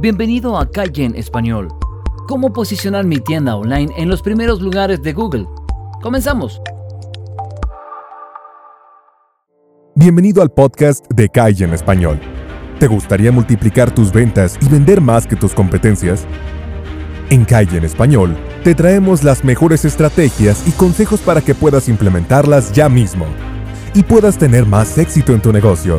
Bienvenido a Calle en Español. ¿Cómo posicionar mi tienda online en los primeros lugares de Google? Comenzamos. Bienvenido al podcast de Calle en Español. ¿Te gustaría multiplicar tus ventas y vender más que tus competencias? En Calle en Español te traemos las mejores estrategias y consejos para que puedas implementarlas ya mismo y puedas tener más éxito en tu negocio.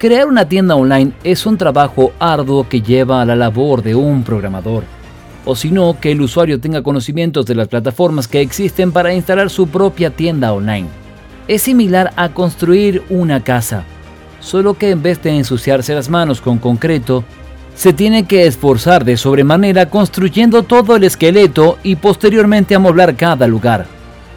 Crear una tienda online es un trabajo arduo que lleva a la labor de un programador, o si no, que el usuario tenga conocimientos de las plataformas que existen para instalar su propia tienda online. Es similar a construir una casa, solo que en vez de ensuciarse las manos con concreto, se tiene que esforzar de sobremanera construyendo todo el esqueleto y posteriormente amoblar cada lugar.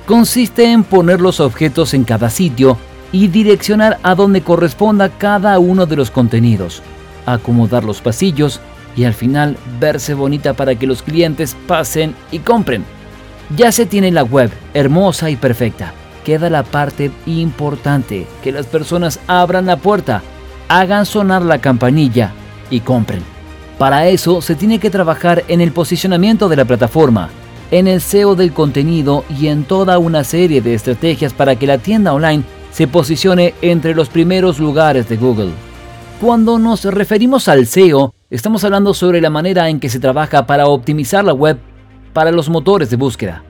Consiste en poner los objetos en cada sitio y direccionar a donde corresponda cada uno de los contenidos, acomodar los pasillos y al final verse bonita para que los clientes pasen y compren. Ya se tiene la web hermosa y perfecta. Queda la parte importante, que las personas abran la puerta, hagan sonar la campanilla y compren. Para eso se tiene que trabajar en el posicionamiento de la plataforma, en el SEO del contenido y en toda una serie de estrategias para que la tienda online se posicione entre los primeros lugares de Google. Cuando nos referimos al SEO, estamos hablando sobre la manera en que se trabaja para optimizar la web para los motores de búsqueda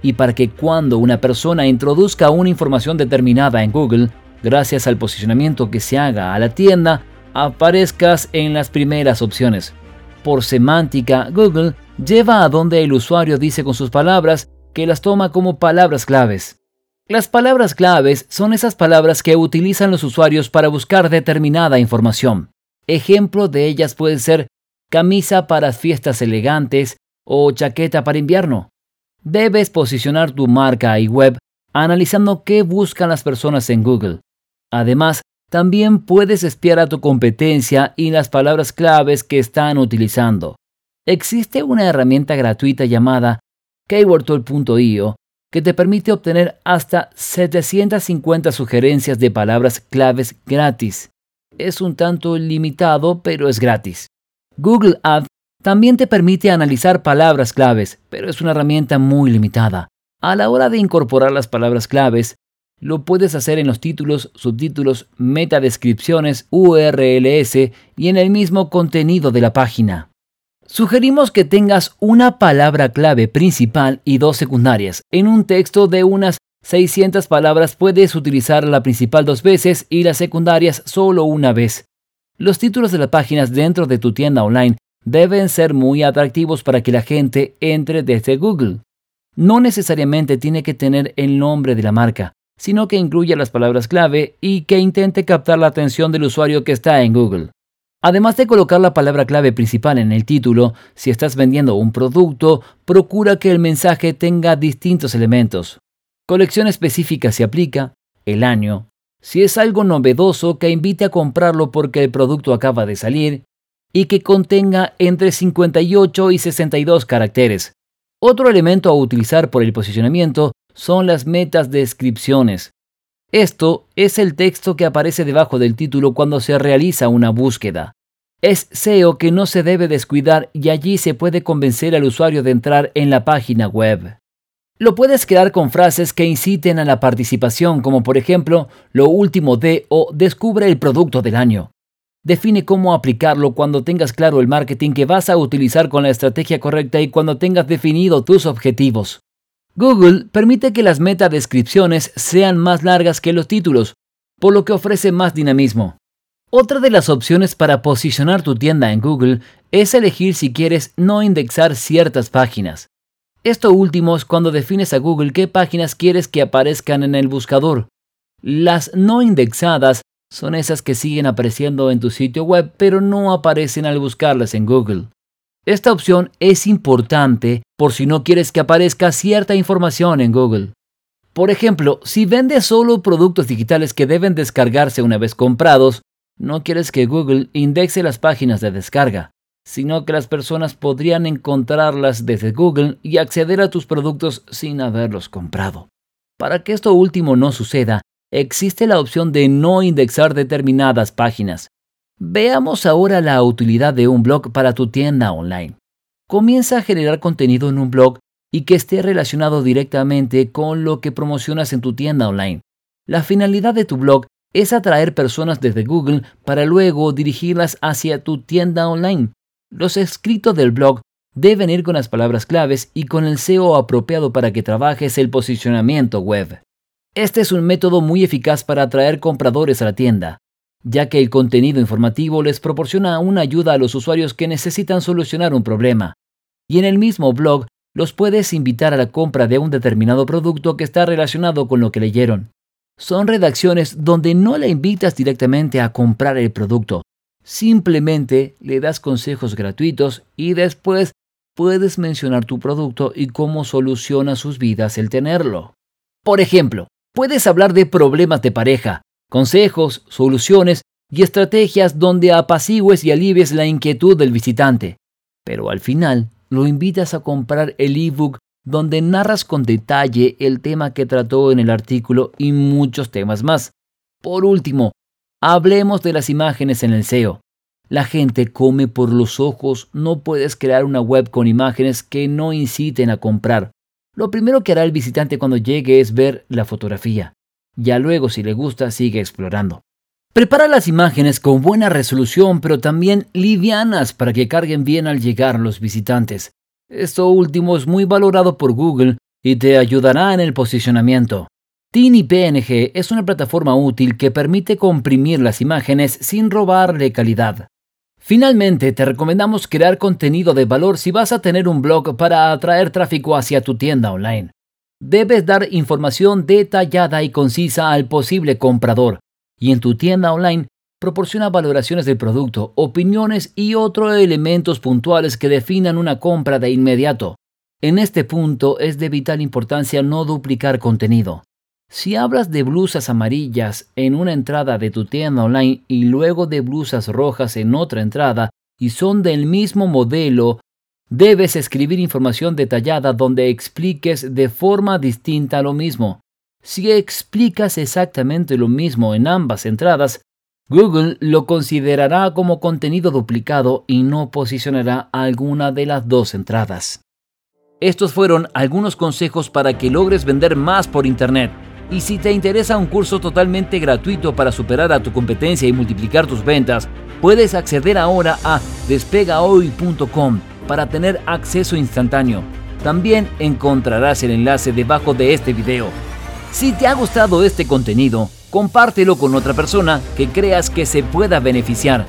y para que cuando una persona introduzca una información determinada en Google, gracias al posicionamiento que se haga a la tienda, aparezcas en las primeras opciones. Por semántica, Google lleva a donde el usuario dice con sus palabras que las toma como palabras claves. Las palabras claves son esas palabras que utilizan los usuarios para buscar determinada información. Ejemplo de ellas puede ser camisa para fiestas elegantes o chaqueta para invierno. Debes posicionar tu marca y web analizando qué buscan las personas en Google. Además, también puedes espiar a tu competencia y las palabras claves que están utilizando. Existe una herramienta gratuita llamada keywordtool.io que te permite obtener hasta 750 sugerencias de palabras claves gratis. Es un tanto limitado, pero es gratis. Google Ads también te permite analizar palabras claves, pero es una herramienta muy limitada. A la hora de incorporar las palabras claves, lo puedes hacer en los títulos, subtítulos, metadescripciones, URLs y en el mismo contenido de la página. Sugerimos que tengas una palabra clave principal y dos secundarias. En un texto de unas 600 palabras puedes utilizar la principal dos veces y las secundarias solo una vez. Los títulos de las páginas dentro de tu tienda online deben ser muy atractivos para que la gente entre desde Google. No necesariamente tiene que tener el nombre de la marca, sino que incluya las palabras clave y que intente captar la atención del usuario que está en Google. Además de colocar la palabra clave principal en el título, si estás vendiendo un producto, procura que el mensaje tenga distintos elementos. Colección específica se aplica, el año, si es algo novedoso que invite a comprarlo porque el producto acaba de salir, y que contenga entre 58 y 62 caracteres. Otro elemento a utilizar por el posicionamiento son las metas descripciones. Esto es el texto que aparece debajo del título cuando se realiza una búsqueda. Es SEO que no se debe descuidar y allí se puede convencer al usuario de entrar en la página web. Lo puedes crear con frases que inciten a la participación, como por ejemplo, lo último de o descubre el producto del año. Define cómo aplicarlo cuando tengas claro el marketing que vas a utilizar con la estrategia correcta y cuando tengas definido tus objetivos. Google permite que las metadescripciones sean más largas que los títulos, por lo que ofrece más dinamismo. Otra de las opciones para posicionar tu tienda en Google es elegir si quieres no indexar ciertas páginas. Esto último es cuando defines a Google qué páginas quieres que aparezcan en el buscador. Las no indexadas Son esas que siguen apareciendo en tu sitio web pero no aparecen al buscarlas en Google. Esta opción es importante por si no quieres que aparezca cierta información en Google. Por ejemplo, si vendes solo productos digitales que deben descargarse una vez comprados, no quieres que Google indexe las páginas de descarga, sino que las personas podrían encontrarlas desde Google y acceder a tus productos sin haberlos comprado. Para que esto último no suceda, existe la opción de no indexar determinadas páginas. Veamos ahora la utilidad de un blog para tu tienda online. Comienza a generar contenido en un blog y que esté relacionado directamente con lo que promocionas en tu tienda online. La finalidad de tu blog es atraer personas desde Google para luego dirigirlas hacia tu tienda online. Los escritos del blog deben ir con las palabras claves y con el SEO apropiado para que trabajes el posicionamiento web. Este es un método muy eficaz para atraer compradores a la tienda, ya que el contenido informativo les proporciona una ayuda a los usuarios que necesitan solucionar un problema. Y en el mismo blog los puedes invitar a la compra de un determinado producto que está relacionado con lo que leyeron. Son redacciones donde no le invitas directamente a comprar el producto, simplemente le das consejos gratuitos y después puedes mencionar tu producto y cómo soluciona sus vidas el tenerlo. Por ejemplo, puedes hablar de problemas de pareja, consejos, soluciones y estrategias donde apacigues y alivies la inquietud del visitante. Pero al final lo invitas a comprar el ebook donde narras con detalle el tema que trató en el artículo y muchos temas más. Por último, hablemos de las imágenes en el SEO. La gente come por los ojos, no puedes crear una web con imágenes que no inciten a comprar. Lo primero que hará el visitante cuando llegue es ver la fotografía. Ya luego, si le gusta, sigue explorando. Prepara las imágenes con buena resolución, pero también livianas para que carguen bien al llegar los visitantes. Esto último es muy valorado por Google y te ayudará en el posicionamiento. Tiny PNG es una plataforma útil que permite comprimir las imágenes sin robarle calidad. Finalmente, te recomendamos crear contenido de valor si vas a tener un blog para atraer tráfico hacia tu tienda online. Debes dar información detallada y concisa al posible comprador y en tu tienda online proporciona valoraciones del producto, opiniones y otros elementos puntuales que definan una compra de inmediato. En este punto es de vital importancia no duplicar contenido. Si hablas de blusas amarillas en una entrada de tu tienda online y luego de blusas rojas en otra entrada y son del mismo modelo, debes escribir información detallada donde expliques de forma distinta lo mismo. Si explicas exactamente lo mismo en ambas entradas, Google lo considerará como contenido duplicado y no posicionará alguna de las dos entradas. Estos fueron algunos consejos para que logres vender más por Internet. Y si te interesa un curso totalmente gratuito para superar a tu competencia y multiplicar tus ventas, puedes acceder ahora a despegahoy.com para tener acceso instantáneo. También encontrarás el enlace debajo de este video. Si te ha gustado este contenido, compártelo con otra persona que creas que se pueda beneficiar.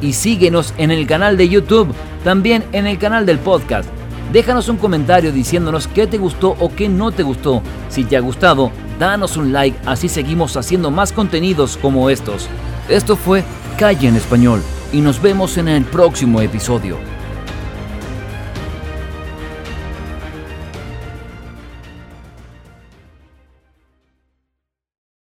Y síguenos en el canal de YouTube, también en el canal del podcast. Déjanos un comentario diciéndonos qué te gustó o qué no te gustó. Si te ha gustado, danos un like, así seguimos haciendo más contenidos como estos. Esto fue Calle en Español y nos vemos en el próximo episodio.